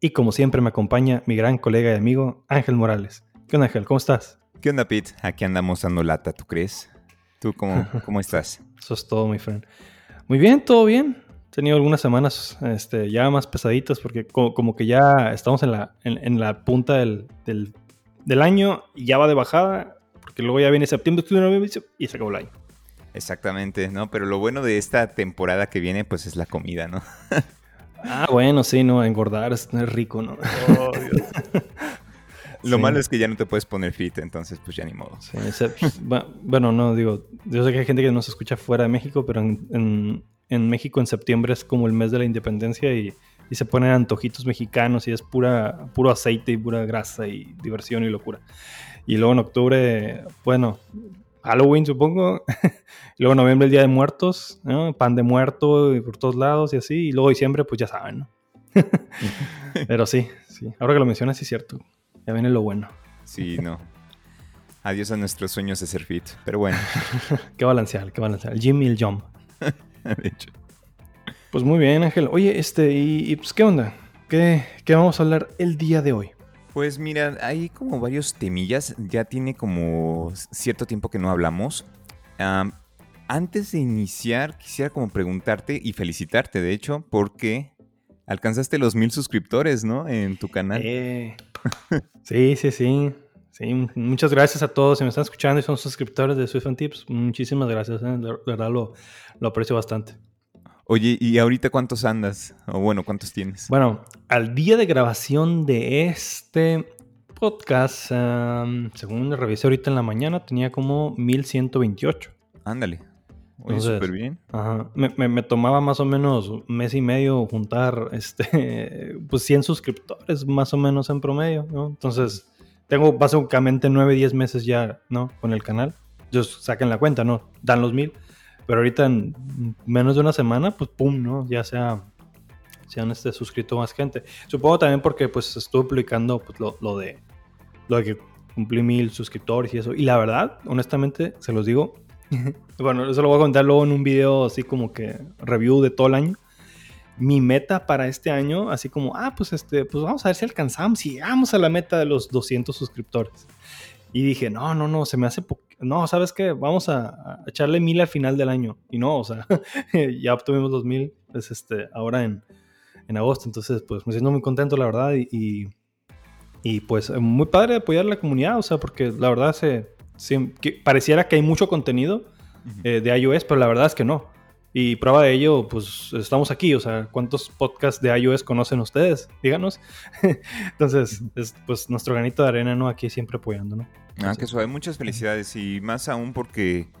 Y como siempre me acompaña mi gran colega y amigo Ángel Morales. ¿Qué onda Ángel? ¿Cómo estás? ¿Qué onda, Pete? Aquí andamos dando lata, ¿tú crees? ¿Tú cómo, cómo estás? Eso es todo, mi friend. Muy bien, todo bien. He tenido algunas semanas este, ya más pesaditas porque como, que ya estamos en la, en, la punta del, del, año y ya va de bajada porque luego ya viene septiembre, y se acabó el año. Exactamente, ¿no? Pero lo bueno de esta temporada que viene, pues es la comida, ¿no? ah, bueno, sí, ¿no? Engordar es, rico, ¿no? Oh, lo malo es que ya no te puedes poner fit, entonces pues ya ni modo. bueno, no, digo, yo sé que hay gente que nos escucha fuera de México, pero en, México en septiembre es como el mes de la independencia y, se ponen antojitos mexicanos y es pura, puro aceite y pura grasa y diversión y locura. Y luego en octubre, bueno, Halloween, supongo. y luego noviembre, el Día de Muertos, pan de muerto y por todos lados y así. Y luego diciembre, pues ya saben, ¿no? Pero sí, sí. Ahora que lo mencionas, sí es cierto. Ya viene lo bueno. Sí, no. Adiós a nuestros sueños de ser fit. Pero bueno. qué balancear, qué balancear. El gym y el jump. de hecho. Pues muy bien, Ángel. Oye, este, y, pues, ¿qué onda? ¿Qué, ¿Qué vamos a hablar el día de hoy? Pues mira, hay como varios temillas, ya tiene como cierto tiempo que no hablamos. antes de iniciar, quisiera como preguntarte y felicitarte, de hecho, porque alcanzaste los mil suscriptores, ¿no? En tu canal. Eh, sí, sí, sí. Sí, muchas gracias a todos. Si me están escuchando y son suscriptores de Swift Tips, muchísimas gracias. ¿eh? De verdad lo, lo aprecio bastante. Oye, ¿y ahorita cuántos andas? O bueno, ¿cuántos tienes? Bueno, al día de grabación de este podcast, según revisé ahorita en la mañana, tenía como 1128. Ándale. Oye, súper bien. Ajá. Me, tomaba más o menos un mes y medio juntar este, pues 100 suscriptores, más o menos en promedio, ¿no? Entonces, tengo básicamente 9, 10 meses ya, ¿no? Con el canal. Ellos saquen la cuenta, ¿no? Dan los mil. Pero ahorita en menos de una semana, pues pum, ¿no? Ya se, se han este, suscrito más gente. Supongo también porque pues estuve publicando pues, lo, de lo de que cumplí mil suscriptores y eso. Y la verdad, honestamente, se los digo. bueno, eso lo voy a contar luego en un video así como que review de todo el año. Mi meta para este año, así como, ah, pues este, pues vamos a ver si alcanzamos, si llegamos a la meta de los 200 suscriptores. Y dije, no, no, no, se me hace poco no, ¿sabes qué? Vamos a, echarle mil al final del año. Y no, o sea, ya obtuvimos los mil pues, este, ahora en, agosto. Entonces, pues me siento muy contento, la verdad. Y, y, pues muy padre apoyar a la comunidad, o sea, porque la verdad se, pareciera que hay mucho contenido eh, de iOS, pero la verdad es que no. Y prueba de ello, pues estamos aquí, o sea, ¿cuántos podcasts de iOS conocen ustedes? Díganos. Entonces, es pues nuestro granito de arena, ¿no? Aquí siempre apoyando, ¿no? Ah, que suave. Muchas felicidades y más aún porque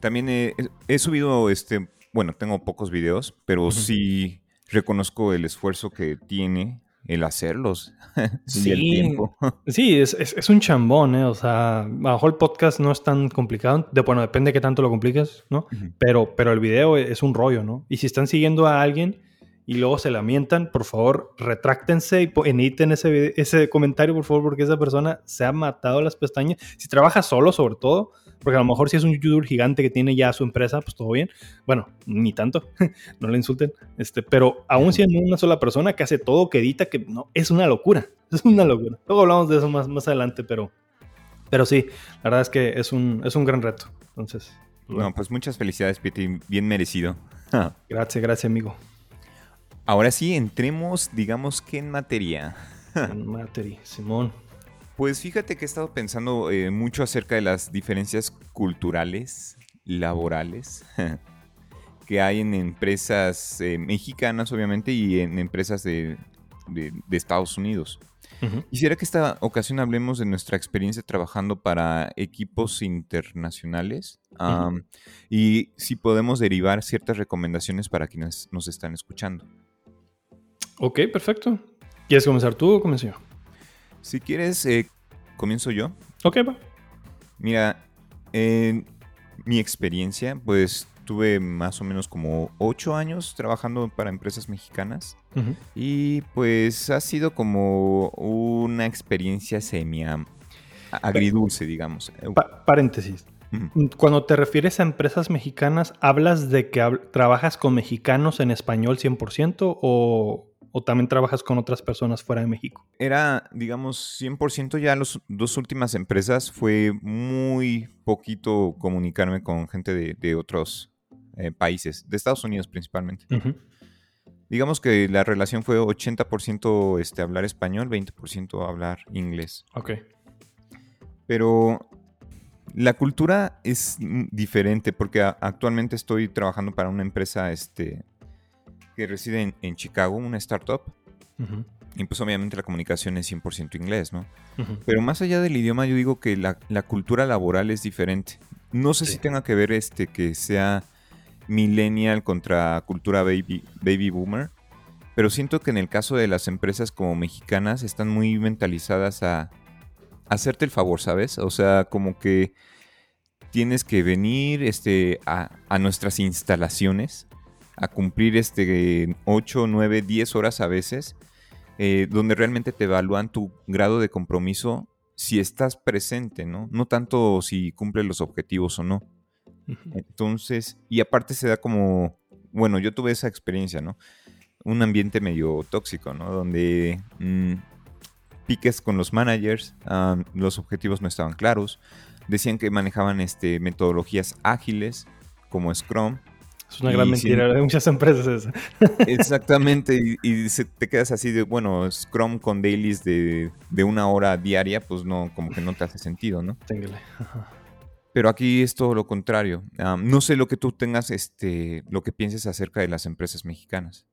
también he, subido, este, bueno, tengo pocos videos, pero sí reconozco el esfuerzo que tiene el hacerlos sí, el tiempo. sí, es, un chambón, ¿eh? O sea, bajo el podcast no es tan complicado. De, bueno, depende de qué tanto lo compliques, ¿no? pero, pero el video es un rollo, ¿no? Y si están siguiendo a alguien y luego se lamentan, por favor, retráctense y editen ese, ese comentario, por favor, porque esa persona se ha matado las pestañas. Si trabaja solo, sobre todo, porque a lo mejor si es un youtuber gigante que tiene ya su empresa, pues todo bien. Bueno, ni tanto, no le insulten. Este, pero aún siendo una sola persona que hace todo, que edita, que no, es una locura. Es una locura. Luego hablamos de eso más, más adelante, pero, pero sí, la verdad es que es un, es un gran reto. Entonces. Bueno. pues muchas felicidades, Piti, bien merecido. gracias, gracias, amigo. Ahora sí, entremos, digamos que en materia. en materia, Simón. Pues fíjate que he estado pensando eh, mucho acerca de las diferencias culturales, laborales, que hay en empresas eh, mexicanas, obviamente, y en empresas de, Estados Unidos. Quisiera que esta ocasión hablemos de nuestra experiencia trabajando para equipos internacionales y si podemos derivar ciertas recomendaciones para quienes nos están escuchando. Ok, perfecto. ¿Quieres comenzar tú o comienzo yo? Si quieres, eh, comienzo yo. Ok, va. Mira, en mi experiencia, pues tuve más o menos como ocho años trabajando para empresas mexicanas y pues ha sido como una experiencia semi agridulce, digamos. Pa- paréntesis. Cuando te refieres a empresas mexicanas, ¿hablas de que hab- trabajas con mexicanos en español 100% o, o también trabajas con otras personas fuera de México? Era, digamos, 100% ya las dos últimas empresas fue muy poquito comunicarme con gente de, de otros eh, países, de Estados Unidos principalmente. Digamos que la relación fue 80% este, hablar español, 20% hablar inglés. Ok. Pero la cultura es diferente porque actualmente estoy trabajando para una empresa este, que reside en, en Chicago, una startup. Y pues obviamente la comunicación es 100% inglés, ¿no? Pero más allá del idioma, yo digo que la, la cultura laboral es diferente. No sé Sí. si tenga que ver este que sea millennial contra cultura baby, baby boomer, pero siento que en el caso de las empresas como mexicanas están muy mentalizadas a hacerte el favor, ¿sabes? O sea, como que tienes que venir este, a, a nuestras instalaciones a cumplir este 8, 9, 10 horas a veces, eh, donde realmente te evalúan tu grado de compromiso si estás presente, ¿no? No tanto si cumples los objetivos o no. Entonces, y aparte se da como, bueno, yo tuve esa experiencia, ¿no? Un ambiente medio tóxico, ¿no? Donde mm, piques con los managers, los objetivos no estaban claros, decían que manejaban este, metodologías ágiles como Scrum. Es una gran mentira de muchas empresas esa. Exactamente, y, y se- te quedas así de, bueno, Scrum con dailies de, de una hora diaria, pues no, como que no te hace sentido, ¿no? Téngale. Pero aquí es todo lo contrario. Ah, no sé lo que tú tengas, este, lo que pienses acerca de las empresas mexicanas.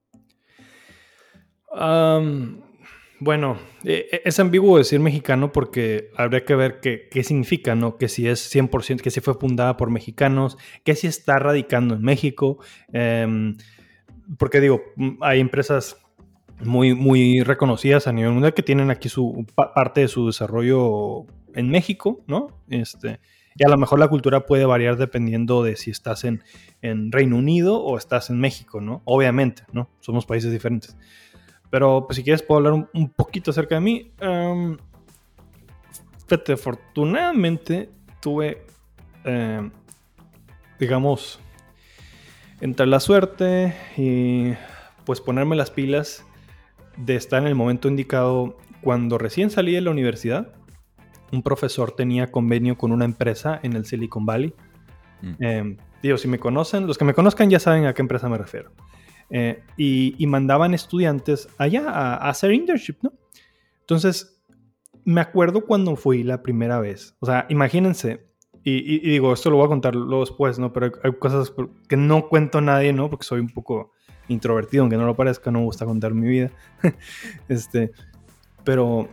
Bueno, eh, eh, es ambiguo decir mexicano porque habría que ver qué, qué significa, ¿no? Que si es 100%, que si fue fundada por mexicanos, que si está radicando en México. em, porque digo, hay empresas muy, muy reconocidas a nivel mundial que tienen aquí su pa- parte de su desarrollo en México, ¿no? Este, y a lo mejor la cultura puede variar dependiendo de si estás en, en Reino Unido o estás en México, ¿no? Obviamente, ¿no? Somos países diferentes. Pero pues si quieres puedo hablar un, un poquito acerca de mí. Em, fíjate, afortunadamente tuve, em, digamos, entre la suerte y pues ponerme las pilas de estar en el momento indicado cuando recién salí de la universidad. Un profesor tenía convenio con una empresa en el Silicon Valley. Mm. Eh, digo, si me conocen, los que me conozcan ya saben a qué empresa me refiero. Eh, y, y mandaban estudiantes allá a, a hacer internship, ¿no? Entonces, me acuerdo cuando fui la primera vez. O sea, imagínense, y, y- y digo, esto lo voy a contar luego después, ¿no? Pero hay, hay cosas que no cuento a nadie, ¿no? Porque soy un poco introvertido, aunque no lo parezca, no me gusta contar mi vida. este, pero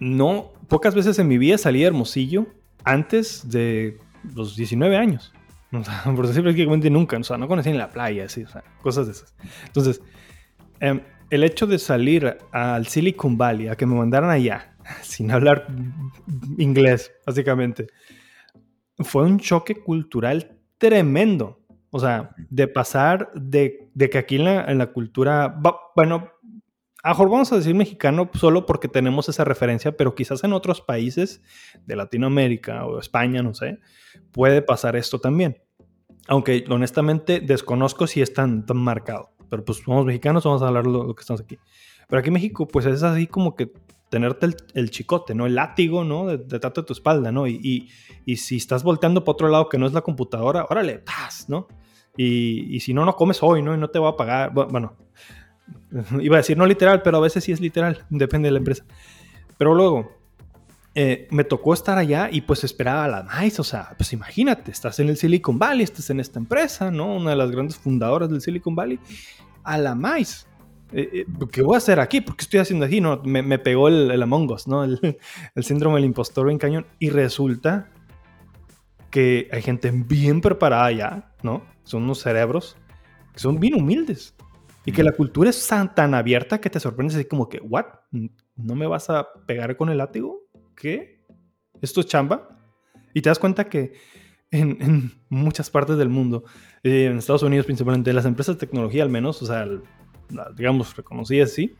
no, pocas veces en mi vida salí de Hermosillo antes de los 19 años. O sea, por decir prácticamente nunca. O sea, no conocí en la playa, así, o sea, cosas de esas. Entonces, em, el hecho de salir al Silicon Valley, a que me mandaran allá, sin hablar inglés, básicamente, fue un choque cultural tremendo. O sea, de pasar de, de que aquí en la, en la cultura, bueno, a mejor vamos a decir mexicano solo porque tenemos esa referencia, pero quizás en otros países de Latinoamérica o España, no sé, puede pasar esto también. Aunque honestamente desconozco si es tan, tan marcado. Pero pues somos mexicanos, vamos a hablar lo, lo que estamos aquí. Pero aquí en México, pues es así como que tenerte el, el chicote, ¿no? El látigo, ¿no? De- Detrás de tu espalda, ¿no? Y, y, y si estás volteando para otro lado que no es la computadora, órale, paz, ¿no? Y, y si no, no comes hoy, ¿no? Y no te va a pagar. Bu- Bueno, iba a decir no literal, pero a veces sí es literal, depende de la empresa. Pero luego, eh, me tocó estar allá y pues esperaba a la más, o sea, pues imagínate, estás en el Silicon Valley, estás en esta empresa, ¿no? Una de las grandes fundadoras del Silicon Valley, a la más. Eh, eh, ¿Qué voy a hacer aquí? ¿Por qué estoy haciendo aquí? No, me, me pegó el, el Among Us, ¿no? El, el síndrome del impostor en cañón. Y resulta que hay gente bien preparada allá, ¿no? Son unos cerebros que son bien humildes. Y que la cultura es tan, tan abierta que te sorprendes así como que, ¿what? ¿No me vas a pegar con el látigo? ¿Qué? esto es chamba. Y te das cuenta que en, muchas partes del mundo, eh, en Estados Unidos principalmente, las empresas de tecnología al menos, o sea, digamos, reconocidas, sí,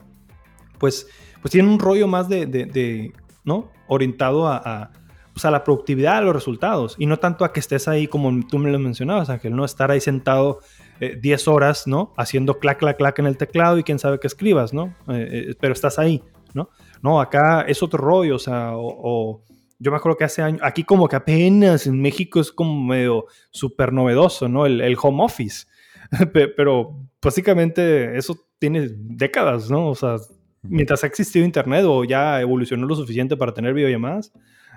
pues, pues tienen un rollo más de, ¿no? Orientado a, pues a, la productividad, a los resultados, y no tanto a que estés ahí como tú me lo mencionabas, Ángel, ¿no? Estar ahí sentado 10 eh, horas, ¿no? Haciendo clac, clac, clac en el teclado y quién sabe qué escribas, ¿no? Eh, pero estás ahí, ¿no? No, acá es otro rollo, o sea, o yo me acuerdo que hace años, aquí como que apenas en México es como medio súper novedoso, ¿no? El, home office. Pero básicamente eso tiene décadas, ¿no? O sea, mientras ha existido Internet o ya evolucionó lo suficiente para tener videollamadas,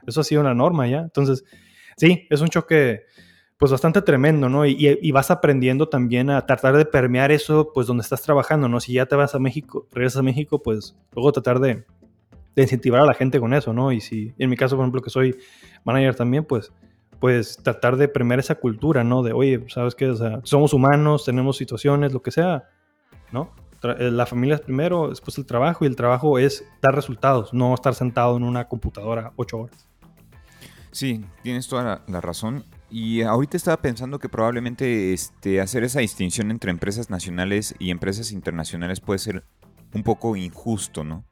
eso ha sido una norma ya. Entonces, sí, es un choque pues bastante tremendo, ¿no? Y, vas aprendiendo también a tratar de permear eso, pues donde estás trabajando, ¿no? Si ya te vas a México, regresas a México, pues luego tratar de, incentivar a la gente con eso, ¿no? Y si, en mi caso, por ejemplo, que soy manager también, pues, pues tratar de premiar esa cultura, ¿no? De, oye, ¿sabes qué? O sea, somos humanos, tenemos situaciones, lo que sea, ¿no? Eh, la familia es primero, después el trabajo, y el trabajo es dar resultados, no estar sentado en una computadora ocho horas. Sí, tienes toda la, razón. Y ahorita estaba pensando que probablemente este, hacer esa distinción entre empresas nacionales y empresas internacionales puede ser un poco injusto, ¿no?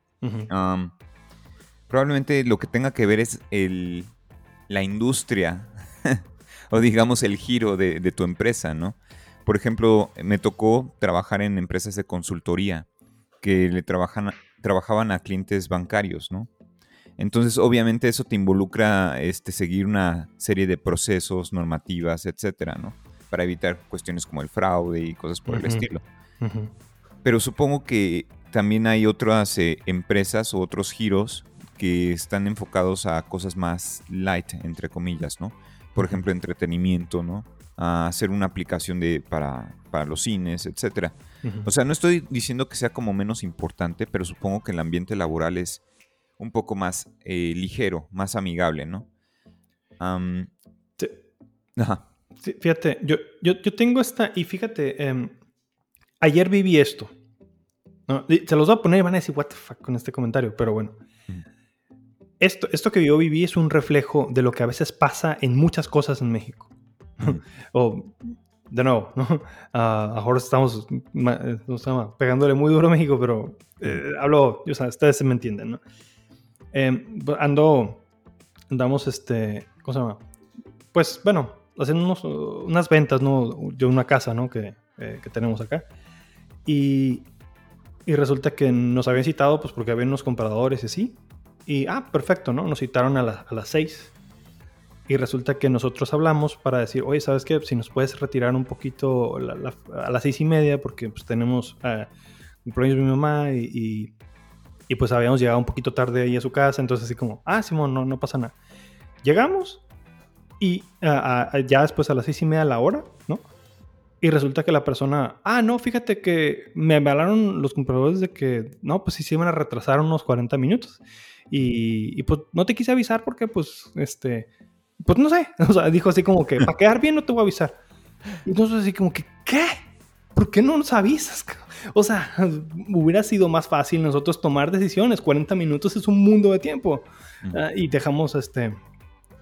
probablemente lo que tenga que ver es el, la industria o digamos el giro de, tu empresa, ¿no? Por ejemplo, me tocó trabajar en empresas de consultoría que le trabajan, trabajaban a clientes bancarios, ¿no? Entonces, obviamente eso te involucra este, seguir una serie de procesos, normativas, etcétera, ¿no? Para evitar cuestiones como el fraude y cosas por el estilo. Pero supongo que también hay otras eh, empresas o otros giros que están enfocados a cosas más light, entre comillas, ¿no? Por ejemplo, entretenimiento, ¿no? A hacer una aplicación de, para, los cines, etc. O sea, no estoy diciendo que sea como menos importante, pero supongo que el ambiente laboral es un poco más eh, ligero, más amigable, ¿no? sí. Ajá. fíjate, yo, yo, tengo esta, y fíjate, em, ayer viví esto. se los voy a poner y van a decir, what the fuck con este comentario, pero bueno esto, esto que yo viví es un reflejo de lo que a veces pasa en muchas cosas en México. o, de nuevo, ¿no? ahora estamos pegándole muy duro a México, pero eh, hablo, o sea, ustedes me entienden, ¿no? Em, ando, andamos, este, ¿cómo se llama? Pues, bueno, haciendo unas ventas, ¿no? De una casa, ¿no? Que, eh, que tenemos acá. Y, y resulta que nos habían citado, pues, porque había unos compradores y así. Y, ah, perfecto, ¿no? Nos citaron a, las 6. Y resulta que nosotros hablamos para decir, oye, ¿sabes qué? Si nos puedes retirar un poquito a las seis y media, porque pues tenemos uh, cumpleaños de mi mamá y, y, pues habíamos llegado un poquito tarde ahí a su casa, entonces así como, ah, Simón, no, no pasa nada. Llegamos y ya después a las seis y media la hora, ¿no? Y resulta que la persona, ah, no, fíjate que me hablaron los compradores de que, no, pues sí se iban a retrasar unos 40 minutos. Y, pues no te quise avisar porque pues, este, pues no sé, o sea, dijo así como que, para quedar bien no te voy a avisar. Y entonces así como que, ¿qué? ¿Por qué no nos avisas? O sea, hubiera sido más fácil nosotros tomar decisiones. 40 minutos es un mundo de tiempo. Ah, y dejamos este,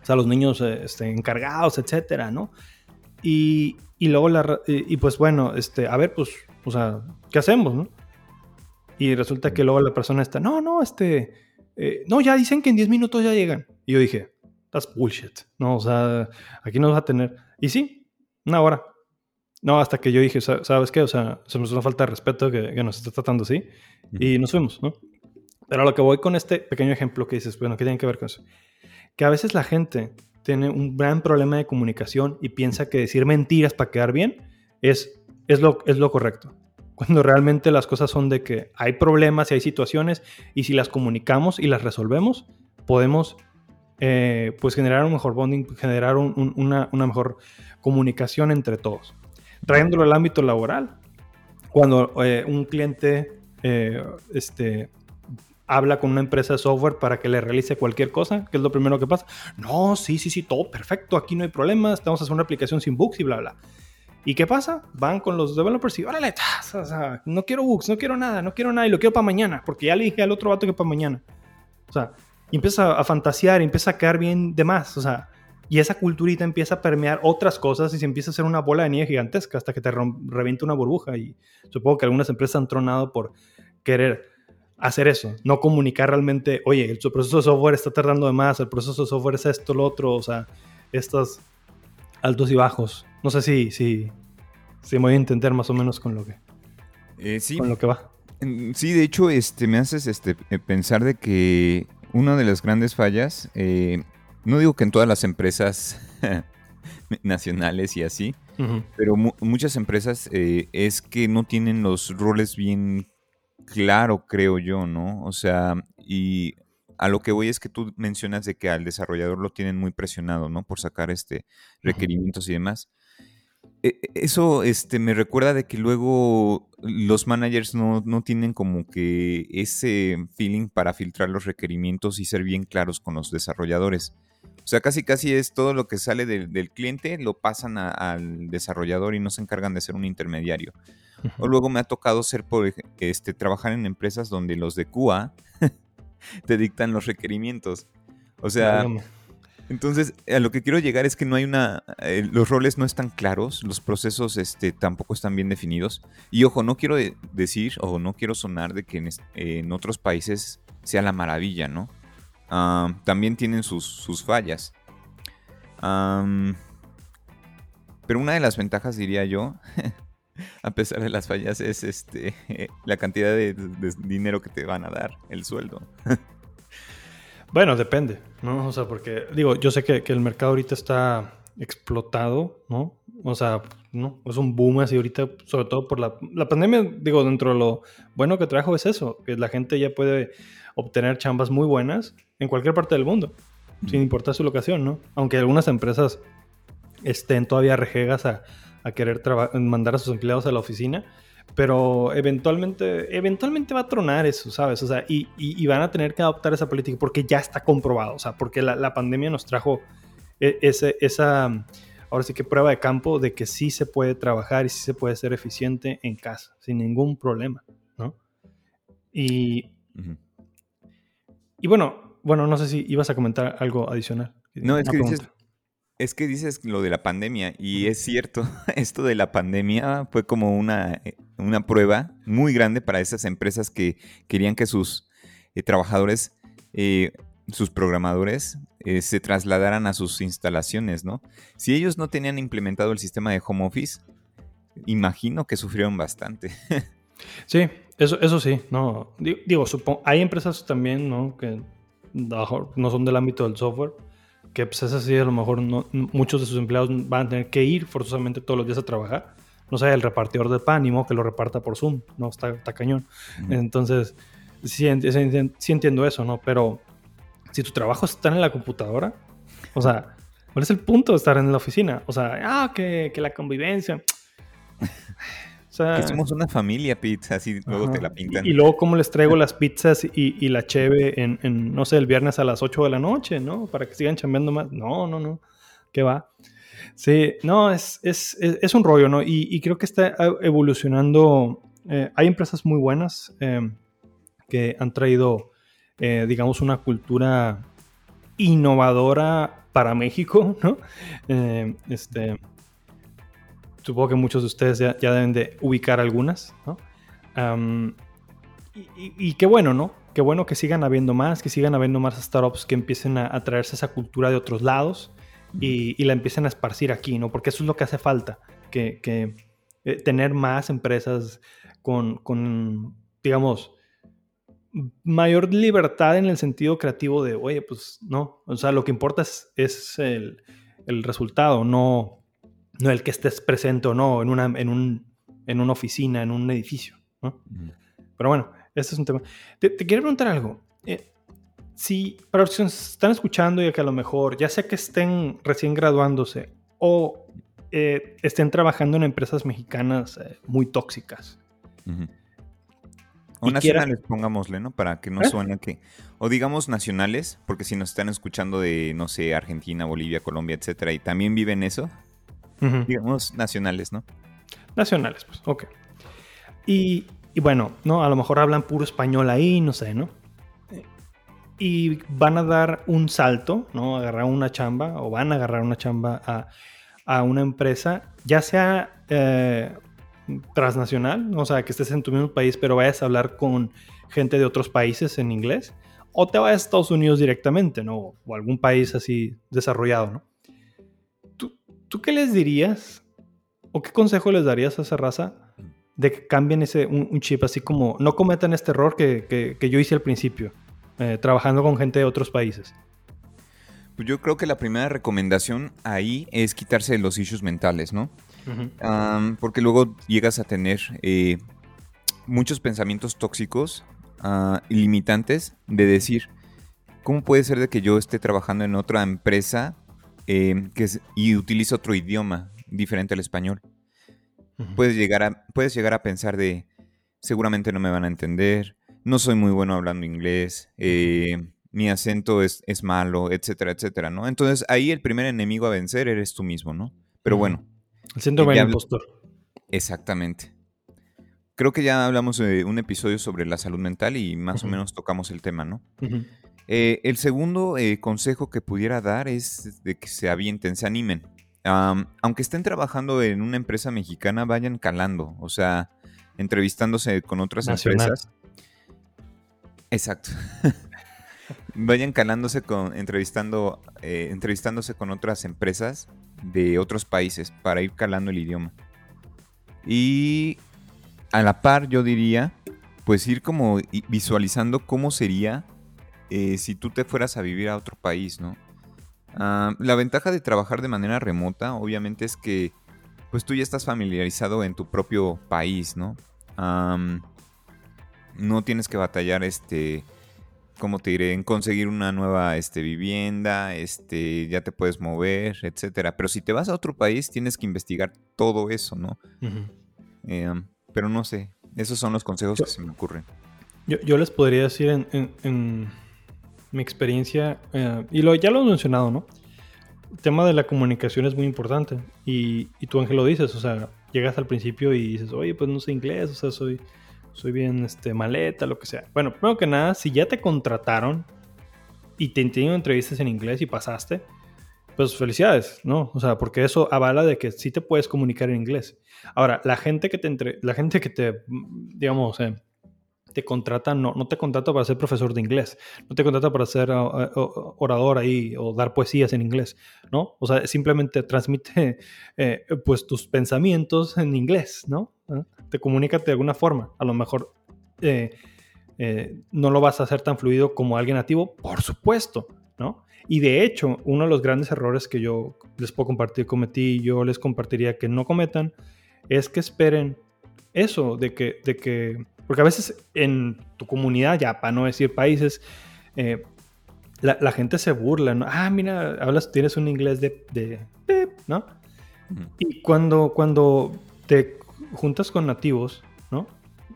o los niños este, encargados, etcétera, ¿no? Y, y luego la... Y, pues bueno, este, a ver, pues, o sea, ¿qué hacemos, no? Y resulta que luego la persona está, no, no, este, eh, no, ya dicen que en 10 minutos ya llegan. Y yo dije, that's bullshit. No, o sea, aquí nos va a tener. Y sí, una hora. No, hasta que yo dije, ¿sabes qué? O sea, se nos una falta de respeto que, nos está tratando así. Y nos fuimos, ¿no? Pero a lo que voy con este pequeño ejemplo que dices, bueno, ¿qué tiene que ver con eso? Que a veces la gente tiene un gran problema de comunicación y piensa que decir mentiras para quedar bien es, es, lo, es lo correcto cuando realmente las cosas son de que hay problemas y hay situaciones y si las comunicamos y las resolvemos, podemos eh, pues generar un mejor bonding, generar una, mejor comunicación entre todos. Trayéndolo al ámbito laboral, cuando eh, un cliente eh, este, habla con una empresa de software para que le realice cualquier cosa, ¿qué es lo primero que pasa? No, sí, sí, sí, todo perfecto, aquí no hay problemas, estamos haciendo una aplicación sin bugs y bla, bla. ¿Y qué pasa? Van con los developers y órale, no quiero bugs, no quiero nada, no quiero nada y lo quiero para mañana, porque ya le dije al otro vato que para mañana. O sea, y empiezas a, fantasear, y empieza a quedar bien de más, o sea, y esa culturita empieza a permear otras cosas y se empieza a hacer una bola de nieve gigantesca hasta que te revienta una burbuja. Y supongo que algunas empresas han tronado por querer hacer eso, no comunicar realmente, oye, el proceso de software está tardando de más, el proceso de software es esto, lo otro, o sea, estos altos y bajos. No sé si, si, si me voy a entender más o menos con lo que, eh, sí. con lo que va. Sí, de hecho, este, me haces este, eh, pensar de que una de las grandes fallas, eh, no digo que en todas las empresas nacionales y así, pero muchas empresas es que no tienen los roles bien claro, creo yo, ¿no? O sea, y a lo que voy es que tú mencionas de que al desarrollador lo tienen muy presionado, ¿no? Por sacar este requerimientos y demás. E, e, eso este, me recuerda de que luego los managers no, tienen como que ese feeling para filtrar los requerimientos y ser bien claros con los desarrolladores. O sea, casi casi es todo lo que sale del, cliente, lo pasan al desarrollador y no se encargan de ser un intermediario. O luego me ha tocado ser por este, trabajar en empresas donde los de QA te dictan los requerimientos. O sea, entonces a lo que quiero llegar es que no hay una, eh, los roles no están claros, los procesos este, tampoco están bien definidos. Y ojo, no quiero decir o no quiero sonar de que en, otros países sea la maravilla, ¿no? También tienen sus, fallas. pero una de las ventajas, diría yo, a pesar de las fallas, es este la cantidad de, dinero que te van a dar, el sueldo. bueno, depende, ¿no? O sea, porque digo, yo sé que, el mercado ahorita está explotado, ¿no? O sea, no, es un boom así ahorita, sobre todo por la, la pandemia, digo, dentro de lo bueno que trajo es eso, que la gente ya puede obtener chambas muy buenas en cualquier parte del mundo, sin importar su locación, ¿no? Aunque algunas empresas estén todavía rejegas a, a querer mandar a sus empleados a la oficina, pero eventualmente, eventualmente va a tronar eso, ¿sabes? O sea, y, van a tener que adoptar esa política porque ya está comprobado, o sea, porque la, pandemia nos trajo e, ese, esa, ahora sí que prueba de campo de que sí se puede trabajar y sí se puede ser eficiente en casa, sin ningún problema, ¿no? Y, y bueno, bueno, no sé si ibas a comentar algo adicional. No, es que dices, es que dices lo de la pandemia y es cierto, esto de la pandemia fue como una, eh, una prueba muy grande para esas empresas que querían que sus eh, trabajadores, eh, sus programadores, se trasladaran a sus instalaciones, ¿no? Si ellos no tenían implementado el sistema de home office, imagino que sufrieron bastante. sí, eso, eso sí, no. Digo, supongo, hay empresas también, ¿no? Que no son del ámbito del software que pues es así, a lo mejor muchos de sus empleados van a tener que ir forzosamente todos los días a trabajar. No sé, el repartidor de pan, ni modo que lo reparta por Zoom, ¿no? Está, está cañón. Entonces, sí, sí, entiendo eso, ¿no? Pero si tu trabajo está en la computadora, o sea, ¿cuál es el punto de estar en la oficina? O sea, ah, que, que la convivencia que somos una familia, pizza, así luego te la pintan. Y, luego, ¿cómo les traigo las pizzas y, la cheve en, no sé, el viernes a las 8 de la noche, ¿no? Para que sigan chambeando más. No, no, no. ¿Qué va? Sí, no, es, es, es, un rollo, ¿no? Y, creo que está evolucionando. Eh, hay empresas muy buenas em, que han traído, eh, digamos, una cultura innovadora para México, ¿no? Eh, este supongo que muchos de ustedes ya, deben de ubicar algunas, ¿no? y, qué bueno, ¿no? Qué bueno que sigan habiendo más, que sigan habiendo más startups que empiecen a, traerse esa cultura de otros lados y, la empiecen a esparcir aquí, ¿no? Porque eso es lo que hace falta, que, eh, tener más empresas con, digamos, mayor libertad en el sentido creativo de, oye, pues no, o sea, lo que importa es, el, el, resultado, no, no el que estés presente o no en una, en un, en una oficina, en un edificio. Pero bueno, este es un tema. Te, quiero preguntar algo. Eh, si para los que están escuchando y que a lo mejor, ya sea que estén recién graduándose o eh, estén trabajando en empresas mexicanas eh, muy tóxicas. O nacionales, pongámosle, ¿no? Para que no suene que. O digamos nacionales, porque si nos están escuchando de, no sé, Argentina, Bolivia, Colombia, etcétera, y también viven eso, digamos, nacionales, ¿no? Nacionales, pues, ok. Y, bueno, ¿no? A lo mejor hablan puro español ahí, no sé, ¿no? y van a dar un salto, ¿no? Agarrar una chamba o van a agarrar una chamba a, a una empresa, ya sea eh, transnacional, o sea, que estés en tu mismo país, pero vayas a hablar con gente de otros países en inglés, o te vayas a Estados Unidos directamente, ¿no? O algún país así desarrollado, ¿no? ¿Tú, tú qué les dirías o qué consejo les darías a esa raza de que cambien ese, un, chip así como, no cometan este error que, que, yo hice al principio, eh, trabajando con gente de otros países? Pues yo creo que la primera recomendación ahí es quitarse los issues mentales, ¿no? Porque luego llegas a tener eh, muchos pensamientos tóxicos uh, y limitantes de decir, ¿cómo puede ser de que yo esté trabajando en otra empresa eh, que y utilice otro idioma diferente al español? puedes, llegar a, puedes llegar a pensar de, seguramente no me van a entender, no soy muy bueno hablando inglés, eh, mi acento es, es, malo, etcétera, etcétera, ¿no? Entonces ahí el primer enemigo a vencer eres tú mismo, ¿no? Pero bueno, el síndrome del impostor. Exactamente. Creo que ya hablamos de un episodio sobre la salud mental y más o menos tocamos el tema, ¿no? Eh, el segundo eh, consejo que pudiera dar es de que se avienten, se animen. aunque estén trabajando en una empresa mexicana, vayan calando, o sea, entrevistándose con otras empresas. Exacto. vayan calándose con, entrevistando, eh, entrevistándose con otras empresas de otros países para ir calando el idioma. Y a la par yo diría, pues ir como visualizando cómo sería eh, si tú te fueras a vivir a otro país, ¿no? Ah, la ventaja de trabajar de manera remota, obviamente, es que pues tú ya estás familiarizado en tu propio país, ¿no? no tienes que batallar este ¿cómo te diré? En conseguir una nueva este, vivienda, este, ya te puedes mover, etcétera. Pero si te vas a otro país, tienes que investigar todo eso, ¿no? Eh, pero no sé, esos son los consejos que se me ocurren. Yo, les podría decir en, mi experiencia, eh, y lo, ya lo he mencionado, ¿no? El tema de la comunicación es muy importante. Y, y tú, Ángel, lo dices, o sea, llegas al principio y dices, oye, pues no sé inglés, o sea, soy soy bien este, maleta, lo que sea. Bueno, primero que nada, si ya te contrataron y te entienden entrevistas en inglés y pasaste, pues felicidades, ¿no? O sea, porque eso avala de que sí te puedes comunicar en inglés. Ahora, la gente que te, entre, la gente que te, digamos, eh, te contrata, no, no te contrata para ser profesor de inglés, no te contrata para ser orador ahí o dar poesías en inglés, ¿no? O sea, simplemente transmite eh, pues tus pensamientos en inglés, ¿no? ¿Ah? Te comunica de alguna forma, a lo mejor eh, eh, no lo vas a hacer tan fluido como alguien nativo, por supuesto, ¿no? Y de hecho, uno de los grandes errores que yo les puedo compartir, cometí, yo les compartiría que no cometan, es que esperen eso, de que, de que porque a veces en tu comunidad, ya para no decir países, eh, la, gente se burla, ¿no? Ah, mira, hablas, tienes un inglés de, de, ¿no? Y cuando, cuando te juntas con nativos, ¿no?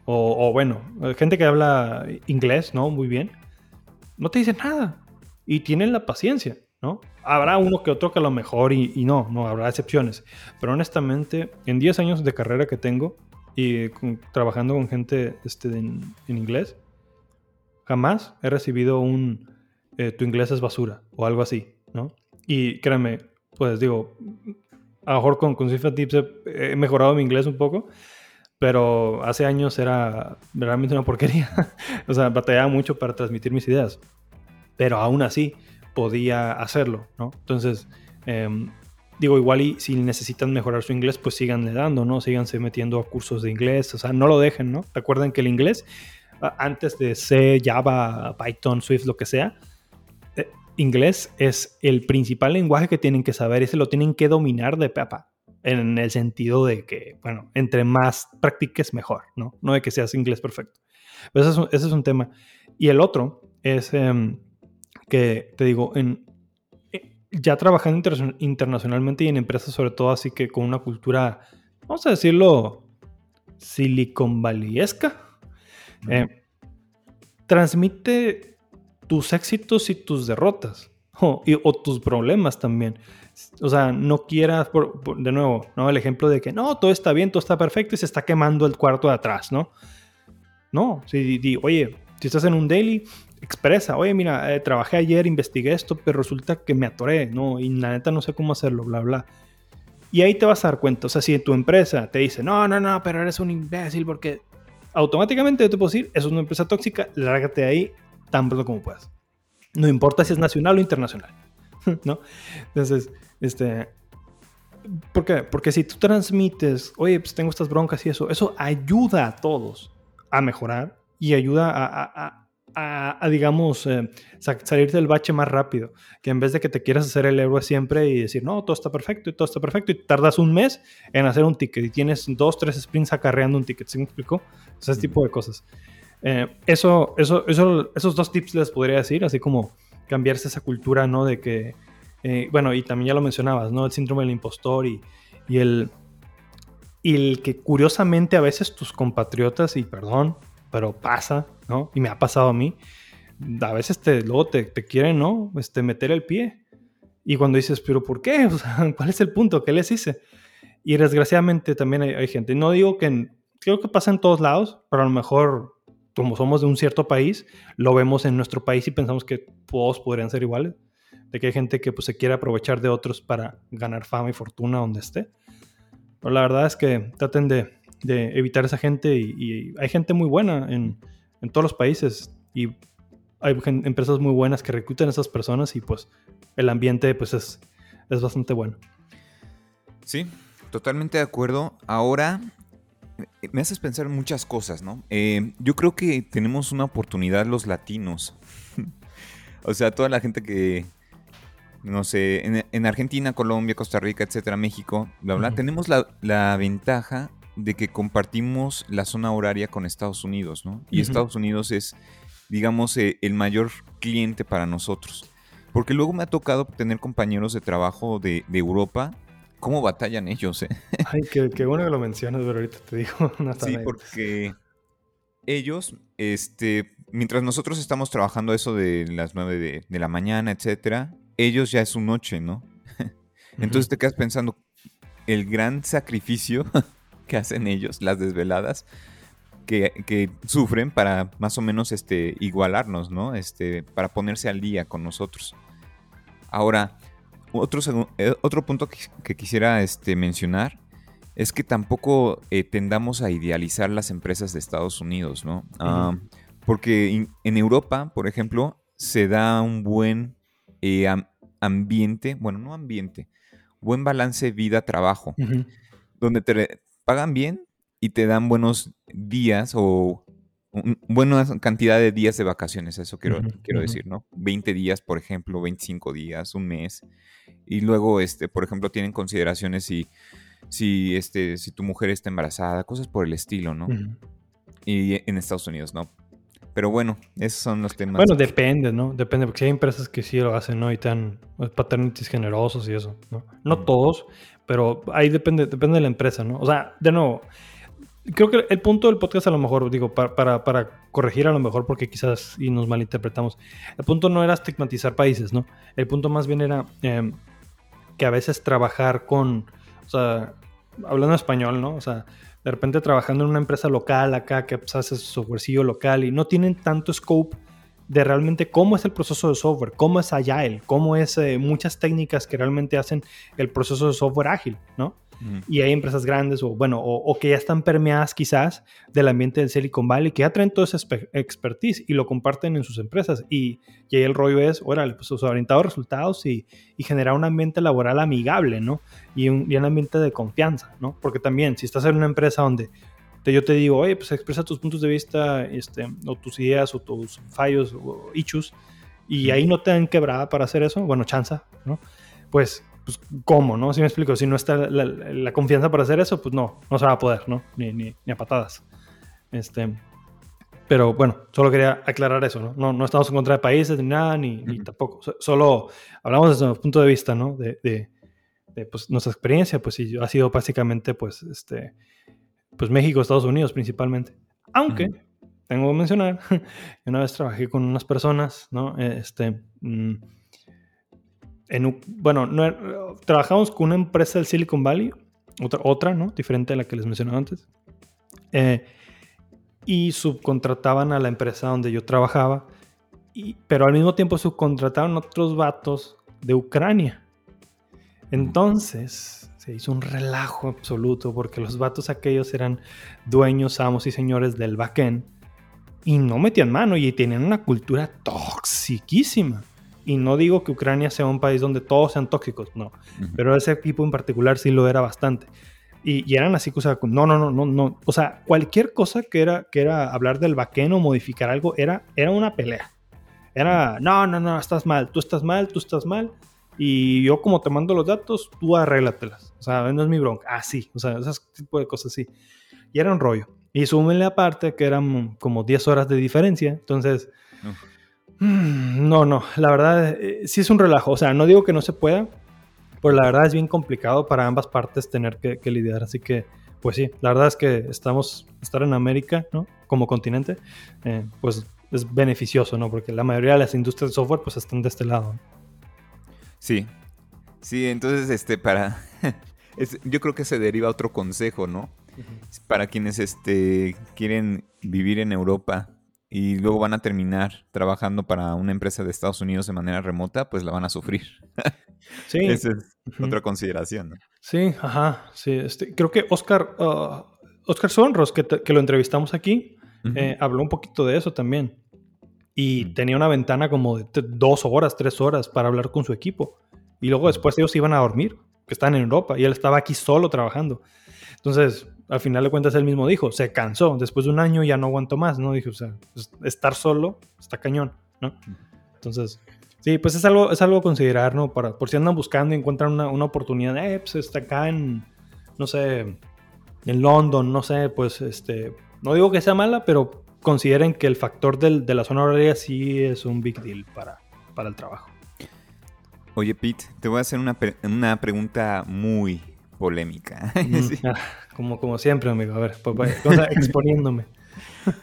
O, bueno, gente que habla inglés, ¿no? Muy bien, no te dicen nada y tienen la paciencia, ¿no? Habrá uno que otro que a lo mejor y, y no, no, habrá excepciones. Pero honestamente, en 10 años de carrera que tengo, y trabajando con gente este, en, inglés, jamás he recibido un eh, tu inglés es basura o algo así, ¿no? Y créanme, pues digo, a lo mejor con, con Tips he, mejorado mi inglés un poco, pero hace años era realmente una porquería. o sea, batallaba mucho para transmitir mis ideas, pero aún así podía hacerlo, ¿no? Entonces, em, digo, igual y si necesitan mejorar su inglés, pues síganle dando, ¿no? Síganse metiendo a cursos de inglés, o sea, no lo dejen, ¿no? Recuerden que el inglés, antes de C, Java, Python, Swift, lo que sea, eh, inglés es el principal lenguaje que tienen que saber, ese lo tienen que dominar de papa. En el sentido de que, bueno, entre más practiques, mejor, ¿no? No de que seas inglés perfecto. Pero ese es un, tema. Y el otro es em, que, te digo, en, ya trabajando internacionalmente y en empresas sobre todo así que con una cultura, vamos a decirlo, Silicon Valleyesca, eh, transmite tus éxitos y tus derrotas o, tus problemas también. O sea, no quieras, de nuevo, ¿no? El ejemplo de que no, todo está bien, todo está perfecto y se está quemando el cuarto de atrás, ¿no? No, si, oye, si estás en un daily, expresa, oye, mira, eh, trabajé ayer, investigué esto, pero resulta que me atoré, ¿no? Y la neta no sé cómo hacerlo, bla, bla. Y ahí te vas a dar cuenta, o sea, si tu empresa te dice, no, no, no, pero eres un imbécil porque automáticamente yo te puedo decir, eso es una empresa tóxica, lárgate de ahí tan pronto como puedas. No importa si es nacional o internacional, ¿no? Entonces, este, ¿por qué? Porque si tú transmites, oye, pues tengo estas broncas y eso, eso ayuda a todos a mejorar y ayuda a, a, digamos, eh, salir del bache más rápido. Que en vez de que te quieras hacer el héroe siempre y decir, no, todo está perfecto y todo está perfecto, y tardas un mes en hacer un ticket y tienes dos, tres sprints acarreando un ticket. ¿Sí me sea, ese tipo de cosas. Eh, eso, eso, eso, esos dos tips les podría decir, así como cambiarse esa cultura, ¿no? De que, eh, bueno, y también ya lo mencionabas, ¿no? El síndrome del impostor y, y el, y el que curiosamente a veces tus compatriotas, y perdón, pero pasa, ¿no? Y me ha pasado a mí. A veces te, luego te, te quieren, ¿no? Este, meter el pie. Y cuando dices, ¿pero por qué? ¿Cuál es el punto? ¿Qué les hice? Y desgraciadamente también hay, gente. No digo que, creo que pasa en todos lados, pero a lo mejor, como somos de un cierto país, lo vemos en nuestro país y pensamos que todos podrían ser iguales. De que hay gente que pues, se quiere aprovechar de otros para ganar fama y fortuna donde esté. Pero la verdad es que traten de, de evitar esa gente y, hay gente muy buena en, en, todos los países y hay empresas muy buenas que reclutan a esas personas y pues el ambiente pues es, es bastante bueno. Sí, totalmente de acuerdo. Ahora me haces pensar en muchas cosas, ¿no? Eh, yo creo que tenemos una oportunidad los latinos. o sea, toda la gente que, no sé, en, Argentina, Colombia, Costa Rica, etcétera, México, bla, bla, tenemos la, la, ventaja de que compartimos la zona horaria con Estados Unidos, ¿no? Y Estados Unidos es, digamos, eh, el mayor cliente para nosotros. Porque luego me ha tocado tener compañeros de trabajo de, Europa. ¿Cómo batallan ellos, eh? Ay, qué, bueno que lo mencionas, pero ahorita te digo una Sí, porque ellos, este, mientras nosotros estamos trabajando eso de las 9 de, de la mañana, etcétera, ellos ya es su noche, ¿no? Entonces te quedas pensando, el gran sacrificio que hacen ellos, las desveladas, que, sufren para más o menos este, igualarnos, ¿no? Este, para ponerse al día con nosotros. Ahora, otro, eh, otro punto que, quisiera este, mencionar es que tampoco eh, tendamos a idealizar las empresas de Estados Unidos, ¿no? Ah, porque en Europa, por ejemplo, se da un buen eh, ambiente, bueno, no ambiente, buen balance vida-trabajo, donde te, pagan bien y te dan buenos días o buena cantidad de días de vacaciones, eso quiero, quiero decir, ¿no? 20 días, por ejemplo, 25 días, un mes. Y luego, este, por ejemplo, tienen consideraciones si, si, este, si tu mujer está embarazada, cosas por el estilo, ¿no? Y en Estados Unidos, ¿no? Pero bueno, esos son los temas. Bueno, depende, ¿no? Depende, porque hay empresas que sí lo hacen, ¿no? Y están pues, paternities generosos y eso, ¿no? No todos, pero ahí depende, depende de la empresa, ¿no? O sea, de nuevo, creo que el punto del podcast a lo mejor, digo, para, para, corregir a lo mejor porque quizás y nos malinterpretamos, el punto no era estigmatizar países, ¿no? El punto más bien era em, que a veces trabajar con, o sea, hablando español, ¿no? O sea, de repente trabajando en una empresa local acá que pues, hace su softwarecillo local y no tienen tanto scope de realmente cómo es el proceso de software, cómo es Agile, cómo es eh, muchas técnicas que realmente hacen el proceso de software ágil, ¿no? Y hay empresas grandes o, bueno, o, que ya están permeadas quizás del ambiente del Silicon Valley, que ya traen toda esa expertise y lo comparten en sus empresas. Y, y ahí el rollo es, órale, pues orientado a resultados y, y, generar un ambiente laboral amigable, ¿no? Y un, y un ambiente de confianza, ¿no? Porque también, si estás en una empresa donde yo te digo, oye, pues expresa tus puntos de vista, este, o tus ideas, o tus fallos, o issues, y ahí no te dan quebrada para hacer eso, bueno, chanza, ¿no? Pues, pues ¿cómo, no? Si me explico, si no está la, confianza para hacer eso, pues no, no se va a poder, ¿no? Ni, ni, a patadas. Este, pero bueno, solo quería aclarar eso, ¿no? No, no estamos en contra de países ni nada, ni, ni tampoco. Solo hablamos desde nuestro punto de vista, ¿no? De, de, de pues, nuestra experiencia, pues sí, ha sido básicamente, pues, este, pues México, Estados Unidos principalmente. Aunque, tengo que mencionar, una vez trabajé con unas personas, ¿no? Este, mm, en, bueno, no, trabajamos con una empresa del Silicon Valley, otra, otra, ¿no? Diferente a la que les mencioné antes. Eh, y subcontrataban a la empresa donde yo trabajaba y, pero al mismo tiempo subcontrataron otros vatos de Ucrania. Entonces se hizo un relajo absoluto porque los vatos aquellos eran dueños, amos y señores del backend y no metían mano y tenían una cultura toxiquísima. Y no digo que Ucrania sea un país donde todos sean tóxicos, no. Pero ese equipo en particular sí lo era bastante. Y, eran así, o sea, no, no, no, no, no. O sea, cualquier cosa que era, que era hablar del backend o modificar algo era, era una pelea. Era, no, no, no, estás mal, tú estás mal, tú estás mal. Y yo como te mando los datos, tú arréglatelas. O sea, no es mi bronca. Ah, sí. O sea, ese tipo de cosas así. Y era un rollo. Y súmenle aparte que eran como 10 horas de diferencia. Entonces, mm, no, no. La verdad, eh, sí es un relajo. O sea, no digo que no se pueda. Pero la verdad es bien complicado para ambas partes tener que, lidiar. Así que, pues sí, la verdad es que estamos, estar en América, ¿no? Como continente, eh, pues es beneficioso, ¿no? Porque la mayoría de las industrias de software pues están de este lado. Sí. Sí, entonces este para yo creo que se deriva otro consejo, ¿no? Para quienes este quieren vivir en Europa y luego van a terminar trabajando para una empresa de Estados Unidos de manera remota, pues la van a sufrir. Sí. Esa es otra consideración. ¿no? Sí, ajá. Sí, este, creo que Oscar, uh, Oscar Sonros, que, que, lo entrevistamos aquí, eh, habló un poquito de eso también. Y tenía una ventana como de dos horas, tres horas para hablar con su equipo. Y luego después ellos iban a dormir, que están en Europa, y él estaba aquí solo trabajando. Entonces, al final de cuentas, él mismo dijo, se cansó. Después de un año ya no aguantó más, ¿no? Dijo, o sea, pues, estar solo está cañón, ¿no? Entonces, sí, pues es algo, es algo a considerar, ¿no? Para, por si andan buscando y encuentran una, una oportunidad, eh, pues está acá en, no sé, en London, no sé, pues este, no digo que sea mala, pero consideren que el factor del, de la zona horaria sí es un big deal para, para el trabajo. Oye, Pete, te voy a hacer una, una pregunta muy polémica. Mm, ah, como, como siempre, amigo. A ver, pues, exponiéndome.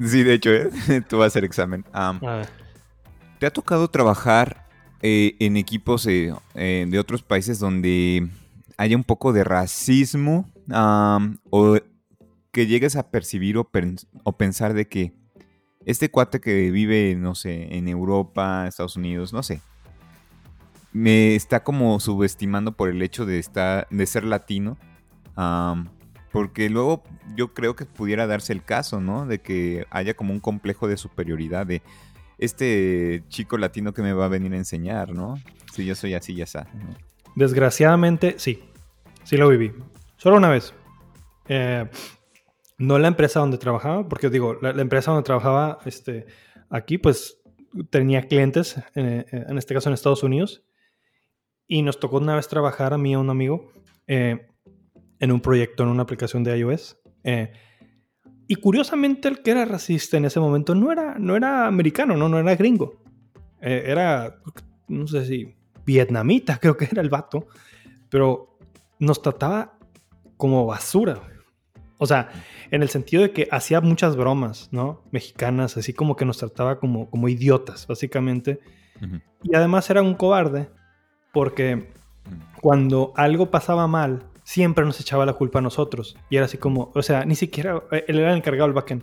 Sí, de hecho, ¿eh? tú vas a hacer examen. ¿Te ha tocado trabajar eh, en equipos eh, de otros países donde haya un poco de racismo o que llegues a percibir o, pensar de que este cuate que vive, no sé, en Europa, Estados Unidos, no sé, me está como subestimando por el hecho de, estar, de ser latino. porque luego yo creo que pudiera darse el caso, ¿no? De que haya como un complejo de superioridad de este chico latino que me va a venir a enseñar, ¿no? Si yo soy así, ya está. Desgraciadamente, sí. Sí lo viví. Solo una vez. Eh, no la empresa donde trabajaba, porque digo, la, empresa donde trabajaba este, aquí, pues tenía clientes, eh, en este caso en Estados Unidos, y nos tocó una vez trabajar a mí y a un amigo eh, en un proyecto, en una aplicación de iOS. Eh, y curiosamente el que era racista en ese momento no era, no era americano, no, no era gringo. era, no sé si, vietnamita creo que era el vato, pero nos trataba como basura. O sea, en el sentido de que hacía muchas bromas, ¿no? Mexicanas, así como que nos trataba como, como idiotas, básicamente. Y además era un cobarde, porque cuando algo pasaba mal, siempre nos echaba la culpa a nosotros. Y era así como, o sea, ni siquiera, eh, él era el encargado del backend.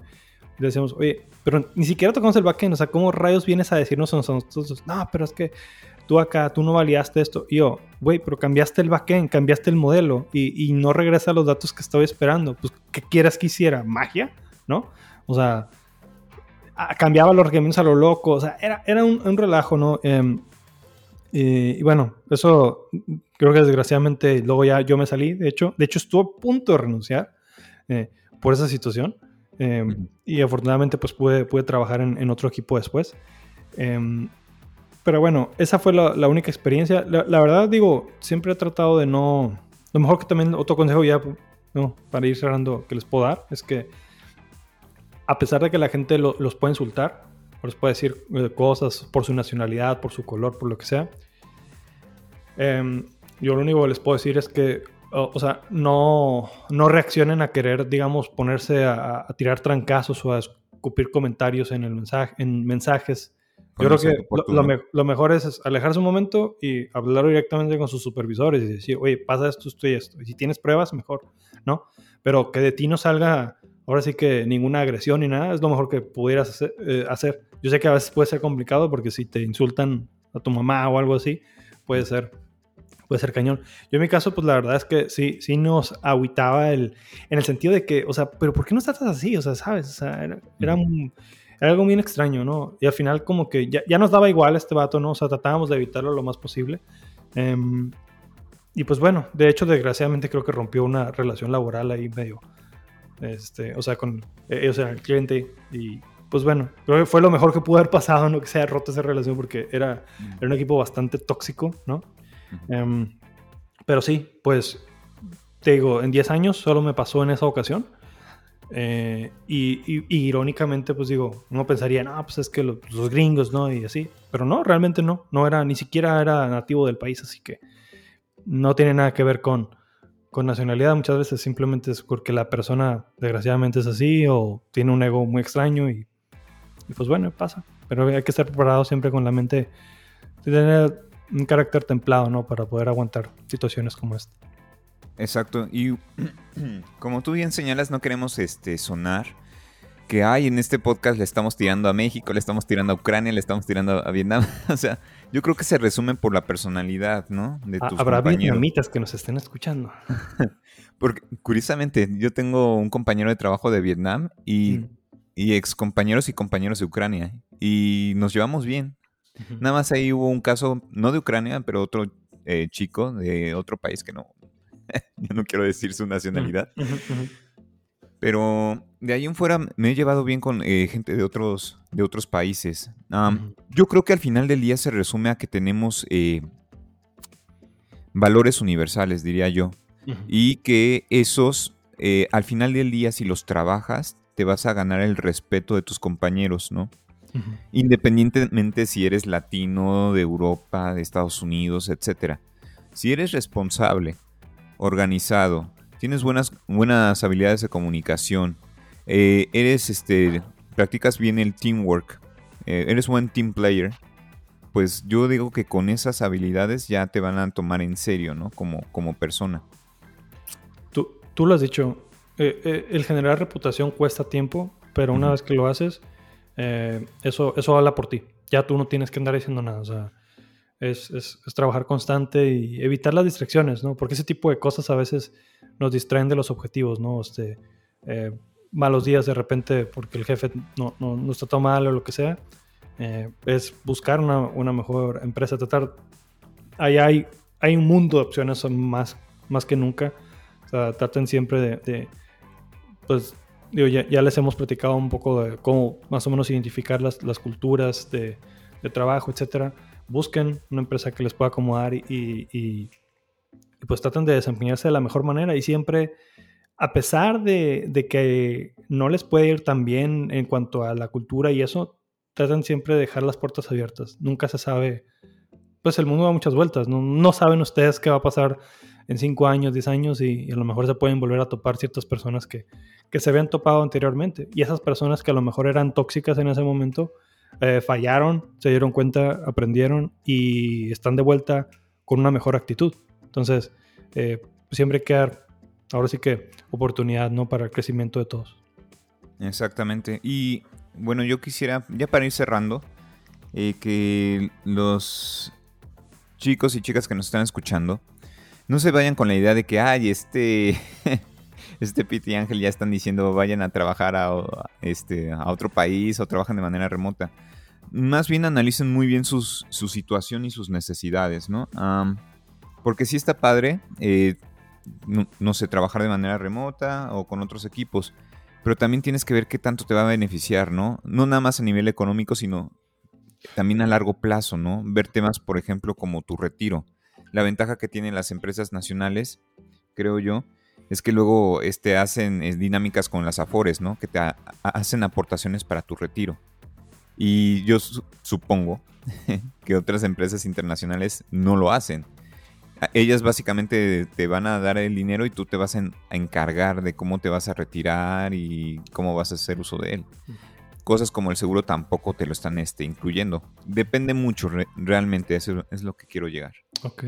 Y le decíamos, oye, pero ni siquiera tocamos el backend, o sea, ¿cómo rayos vienes a decirnos a nosotros? No, pero es que tú acá, tú no validaste esto. Y yo, güey, pero cambiaste el backend, cambiaste el modelo y, no regresa los datos que estaba esperando. Pues, ¿qué quieras que hiciera? ¿Magia? ¿No? O sea, cambiaba los requerimientos a lo loco. O sea, era, era un, relajo, ¿no? Em, y bueno, eso creo que desgraciadamente luego ya yo me salí, de hecho. De hecho, estuve a punto de renunciar eh, por esa situación. Em, y afortunadamente pues pude, pude trabajar en, en otro equipo después. Pero bueno, esa fue la, única experiencia. La, verdad, digo, siempre he tratado de no. Lo mejor que también, otro consejo ya, no, para ir cerrando, que les puedo dar, es que a pesar de que la gente los puede insultar, o les puede decir eh, cosas por su nacionalidad, por su color, por lo que sea, em, yo lo único que les puedo decir es que, o, sea, no, no reaccionen a querer, digamos, ponerse a, a tirar trancazos o a escupir comentarios en, el mensaje, en mensajes yo creo que lo, mejor es alejarse un momento y hablar directamente con sus supervisores y decir, oye, pasa esto, esto y esto. Y si tienes pruebas, mejor, ¿no? Pero que de ti no salga, ahora sí que ninguna agresión ni nada, es lo mejor que pudieras hacer, eh, Yo sé que a veces puede ser complicado porque si te insultan a tu mamá o algo así, puede ser, puede ser cañón. Yo en mi caso, pues la verdad es que sí, sí nos aguitaba el, en el sentido de que, o sea, pero ¿por qué no tratas así? O sea, ¿sabes? O sea, era, era, algo bien extraño, ¿no? Y al final como que ya, ya, nos daba igual este vato, ¿no? O sea, tratábamos de evitarlo lo más posible. Um, y pues bueno, de hecho, desgraciadamente creo que rompió una relación laboral ahí medio, este, o sea, con, eh, o sea, el cliente y pues bueno, creo que fue lo mejor que pudo haber pasado, no que se haya roto esa relación porque era, era un equipo bastante tóxico, ¿no? Um, pero sí, pues te digo, en 10 años solo me pasó en esa ocasión. Eh, y, y, irónicamente, pues digo, uno pensaría, no, pues es que los, los, gringos, ¿no? Y así. Pero no, realmente no. No era, ni siquiera era nativo del país, así que no tiene nada que ver con, con nacionalidad. Muchas veces simplemente es porque la persona, desgraciadamente, es así o tiene un ego muy extraño y, y pues bueno, pasa. Pero hay que estar preparado siempre con la mente, tener un carácter templado, ¿no? Para poder aguantar situaciones como esta. Exacto. Y como tú bien señalas, no queremos este, sonar que hay en este podcast le estamos tirando a México, le estamos tirando a Ucrania, le estamos tirando a Vietnam. o sea, yo creo que se resume por la personalidad, ¿no? De tus Habrá vietnamitas que nos estén escuchando. Porque, curiosamente, yo tengo un compañero de trabajo de Vietnam y, mm. y ex compañeros y compañeros de Ucrania. Y nos llevamos bien. Uh -huh. Nada más ahí hubo un caso, no de Ucrania, pero otro eh, chico de otro país que no, yo no quiero decir su nacionalidad. Pero de ahí en fuera me he llevado bien con eh, gente de otros, de otros países. Um. Yo creo que al final del día se resume a que tenemos eh, valores universales, diría yo. Uh -huh. Y que esos, eh, al final del día, si los trabajas, te vas a ganar el respeto de tus compañeros, ¿no? Uh -huh. Independientemente si eres latino, de Europa, de Estados Unidos, etc. Si eres responsable, organizado, tienes buenas, buenas habilidades de comunicación, eh, eres, este, practicas bien el teamwork, eh, eres buen team player, pues yo digo que con esas habilidades ya te van a tomar en serio, ¿no? Como, como persona. Tú, tú lo has dicho, eh, el generar reputación cuesta tiempo, pero una uh -huh. vez que lo haces, eso, eso habla por ti. Ya tú no tienes que andar diciendo nada, o sea, es, es, es, trabajar constante y evitar las distracciones, ¿no? Porque ese tipo de cosas a veces nos distraen de los objetivos, ¿no? Este, eh, malos días de repente porque el jefe no, no, nos trató mal o lo que sea. Eh, es buscar una, una, mejor empresa, tratar... Ahí hay, hay un mundo de opciones más, más que nunca. O sea, traten siempre de... de pues, digo, ya, ya, les hemos platicado un poco de cómo más o menos identificar las, las culturas de, de trabajo, etcétera busquen una empresa que les pueda acomodar y, pues traten de desempeñarse de la mejor manera. Y siempre, a pesar de, que no les puede ir tan bien en cuanto a la cultura y eso, traten siempre de dejar las puertas abiertas. Nunca se sabe, pues el mundo da muchas vueltas, no, no saben ustedes qué va a pasar en 5 años, 10 años y, y, a lo mejor se pueden volver a topar ciertas personas que, que se habían topado anteriormente. Y esas personas que a lo mejor eran tóxicas en ese momento, eh, fallaron, se dieron cuenta, aprendieron y están de vuelta con una mejor actitud. Entonces, eh, siempre hay que dar, ahora sí que, oportunidad ¿no? para el crecimiento de todos. Exactamente. Y bueno, yo quisiera, ya para ir cerrando, eh, que los chicos y chicas que nos están escuchando no se vayan con la idea de que, ay, este, este Pete y Ángel ya están diciendo vayan a trabajar a, este, a otro país o trabajan de manera remota. Más bien analicen muy bien sus, su situación y sus necesidades, ¿no? Porque sí está padre, eh, no, sé, trabajar de manera remota o con otros equipos, pero también tienes que ver qué tanto te va a beneficiar, ¿no? No nada más a nivel económico, sino también a largo plazo, ¿no? Ver temas, por ejemplo, como tu retiro. La ventaja que tienen las empresas nacionales, creo yo, es que luego este, hacen eh, dinámicas con las afores, ¿no? Que te hacen aportaciones para tu retiro. Y yo su supongo que otras empresas internacionales no lo hacen. Ellas básicamente te van a dar el dinero y tú te vas a, a encargar de cómo te vas a retirar y cómo vas a hacer uso de él. Cosas como el seguro tampoco te lo están este, incluyendo. Depende mucho re realmente, eso es lo que quiero llegar. Ok.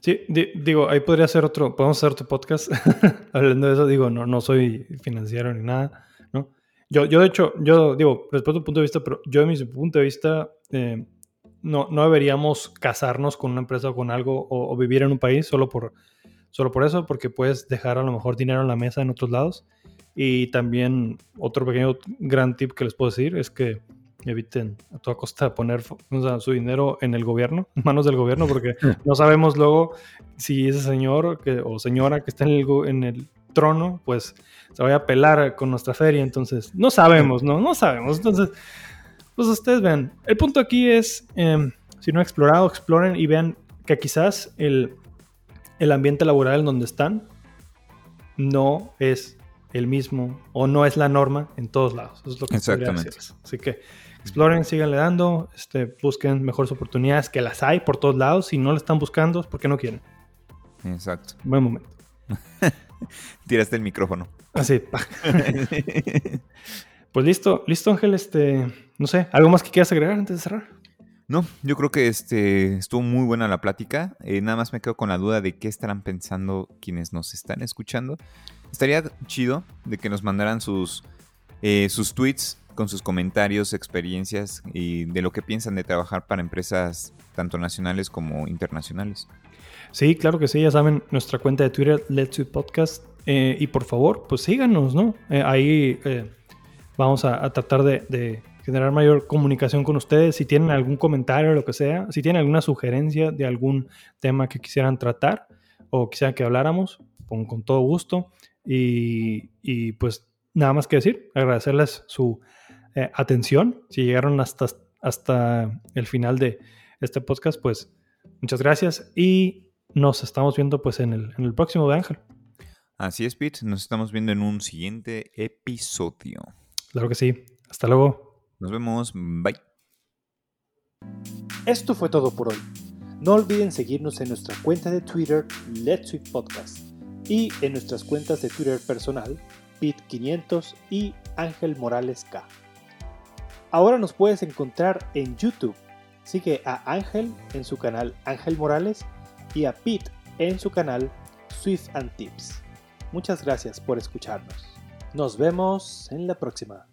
Sí, di digo, ahí podría ser otro, podemos hacer otro podcast hablando de eso. Digo, no, no soy financiero ni nada, ¿no? Yo, yo de hecho, yo digo, respeto tu punto de vista, pero yo de mi punto de vista, eh, no, no deberíamos casarnos con una empresa o con algo o, vivir en un país solo por, solo por eso, porque puedes dejar a lo mejor dinero en la mesa en otros lados. Y también otro pequeño gran tip que les puedo decir es que eviten a toda costa poner su dinero en el gobierno, en manos del gobierno, porque no sabemos luego si ese señor que, o señora que está en el, en el trono, pues se vaya a pelar con nuestra feria. Entonces, no sabemos, ¿no? No sabemos. Entonces, pues ustedes ven. El punto aquí es, em, si no han explorado, exploren y vean que quizás el, el ambiente laboral en donde están no es el mismo o no es la norma en todos lados. Eso es lo que Exactamente. Así que exploren, síganle dando, este, busquen mejores oportunidades que las hay por todos lados. Si no le están buscando, es porque no quieren. Exacto. Buen momento. Tiraste el micrófono. Así. pues listo, listo Ángel, este, no sé, ¿algo más que quieras agregar antes de cerrar? No, yo creo que este, estuvo muy buena la plática. Eh, nada más me quedo con la duda de qué estarán pensando quienes nos están escuchando. Estaría chido de que nos mandaran sus, eh, sus tweets con sus comentarios, experiencias y de lo que piensan de trabajar para empresas tanto nacionales como internacionales. Sí, claro que sí, ya saben, nuestra cuenta de Twitter, Let's Podcast. Eh, y por favor, pues síganos, ¿no? Eh, ahí eh, vamos a, tratar de, generar mayor comunicación con ustedes. Si tienen algún comentario o lo que sea, si tienen alguna sugerencia de algún tema que quisieran tratar o quisieran que habláramos, con, todo gusto. Y, pues nada más que decir, agradecerles su atención. Si llegaron hasta, hasta el final de este podcast, pues muchas gracias y nos estamos viendo pues en el, en el próximo de Ángel. Así es, Pete. Nos estamos viendo en un siguiente episodio. Claro que sí. Hasta luego. Nos vemos. Bye. Esto fue todo por hoy. No olviden seguirnos en nuestra cuenta de Twitter, Let's Sweet Podcast, y en nuestras cuentas de Twitter personal, Pete500 y Ángel Morales K. Ahora nos puedes encontrar en YouTube. Sigue a Ángel en su canal Ángel Morales y a Pete en su canal Swift and Tips. Muchas gracias por escucharnos. Nos vemos en la próxima.